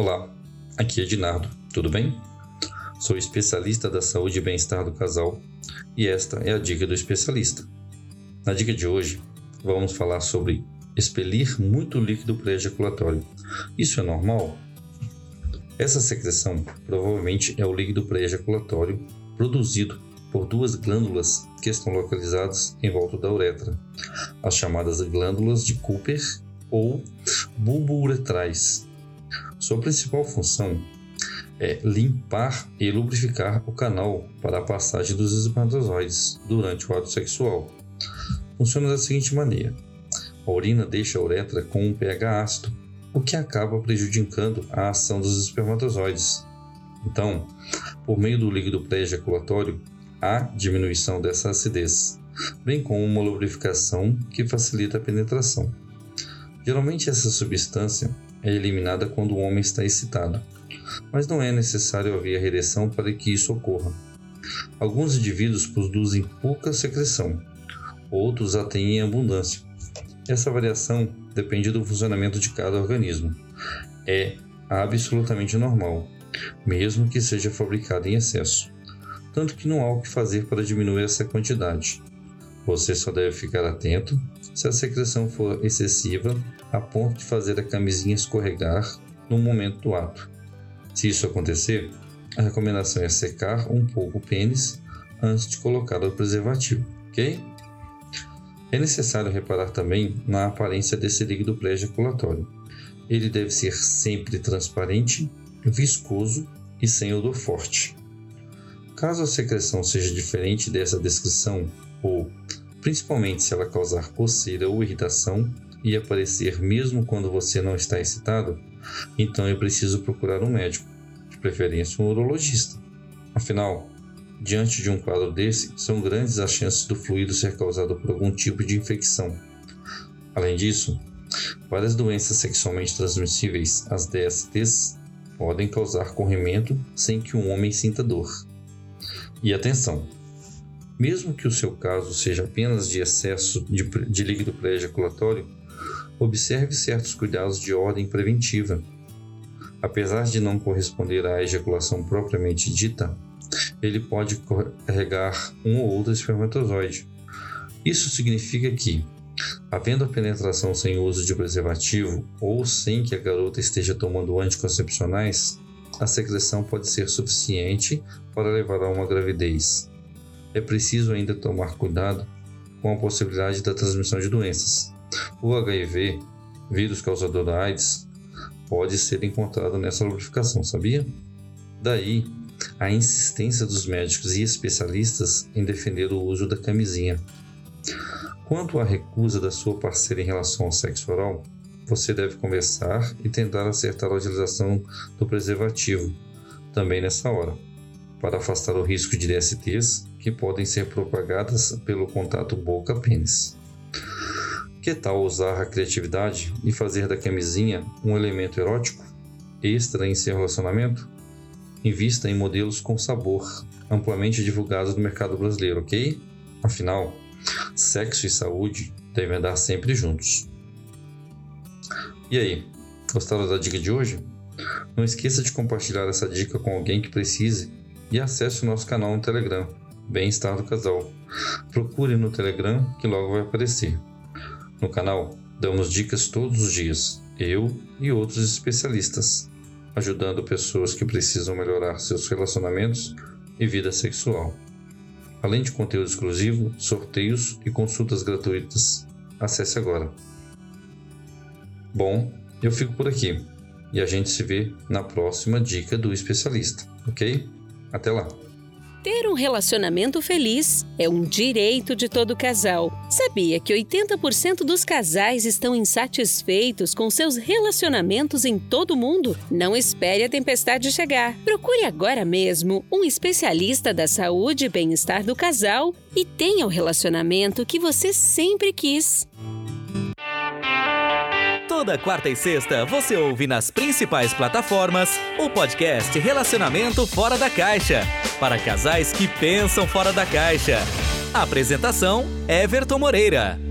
Olá, aqui é Dinardo, tudo bem? Sou especialista da saúde e bem-estar do casal e esta é a dica do especialista. Na dica de hoje, vamos falar sobre expelir muito líquido pré-ejaculatório. Isso é normal? Essa secreção provavelmente é o líquido pré-ejaculatório produzido por duas glândulas que estão localizadas em volta da uretra, as chamadas glândulas de Cooper ou bulbo-uretrais. Sua principal função é limpar e lubrificar o canal para a passagem dos espermatozoides durante o ato sexual. Funciona da seguinte maneira: a urina deixa a uretra com um pH ácido, o que acaba prejudicando a ação dos espermatozoides. Então, por meio do líquido pré-ejaculatório, há diminuição dessa acidez, bem como uma lubrificação que facilita a penetração. Geralmente, essa substância é eliminada quando o homem está excitado, mas não é necessário haver ereção para que isso ocorra. Alguns indivíduos produzem pouca secreção, outros a têm em abundância. Essa variação depende do funcionamento de cada organismo. É absolutamente normal, mesmo que seja fabricado em excesso. Tanto que não há o que fazer para diminuir essa quantidade. Você só deve ficar atento se a secreção for excessiva a ponto de fazer a camisinha escorregar no momento do ato. Se isso acontecer, a recomendação é secar um pouco o pênis antes de colocar o preservativo, ok? É necessário reparar também na aparência desse líquido pré-ejaculatório. Ele deve ser sempre transparente, viscoso e sem odor forte. Caso a secreção seja diferente dessa descrição, ou principalmente se ela causar coceira ou irritação e aparecer mesmo quando você não está excitado, então é preciso procurar um médico, de preferência um urologista. Afinal, diante de um quadro desse, são grandes as chances do fluido ser causado por algum tipo de infecção. Além disso, várias doenças sexualmente transmissíveis, as DSTs, podem causar corrimento sem que um homem sinta dor. E atenção! Mesmo que o seu caso seja apenas de excesso de, de líquido pré-ejaculatório, observe certos cuidados de ordem preventiva. Apesar de não corresponder à ejaculação propriamente dita, ele pode carregar um ou outro espermatozoide. Isso significa que, havendo a penetração sem uso de preservativo ou sem que a garota esteja tomando anticoncepcionais, a secreção pode ser suficiente para levar a uma gravidez é preciso ainda tomar cuidado com a possibilidade da transmissão de doenças. O HIV, vírus causador da AIDS, pode ser encontrado nessa lubrificação, sabia? Daí a insistência dos médicos e especialistas em defender o uso da camisinha. Quanto à recusa da sua parceira em relação ao sexo oral, você deve conversar e tentar acertar a utilização do preservativo também nessa hora para afastar o risco de DSTs que podem ser propagadas pelo contato boca-pênis. Que tal usar a criatividade e fazer da camisinha um elemento erótico extra em seu relacionamento? Invista em modelos com sabor, amplamente divulgados no mercado brasileiro, ok? Afinal, sexo e saúde devem andar sempre juntos. E aí, gostaram da dica de hoje? Não esqueça de compartilhar essa dica com alguém que precise e acesse o nosso canal no Telegram, Bem-Estar do Casal. Procure no Telegram que logo vai aparecer. No canal, damos dicas todos os dias, eu e outros especialistas, ajudando pessoas que precisam melhorar seus relacionamentos e vida sexual. Além de conteúdo exclusivo, sorteios e consultas gratuitas. Acesse agora. Bom, eu fico por aqui e a gente se vê na próxima dica do especialista, ok? Até lá! Ter um relacionamento feliz é um direito de todo casal. Sabia que 80% dos casais estão insatisfeitos com seus relacionamentos em todo o mundo? Não espere a tempestade chegar. Procure agora mesmo um especialista da saúde e bem-estar do casal e tenha o relacionamento que você sempre quis. Toda quarta e sexta você ouve nas principais plataformas o podcast Relacionamento Fora da Caixa para casais que pensam fora da caixa. Apresentação: Everton Moreira.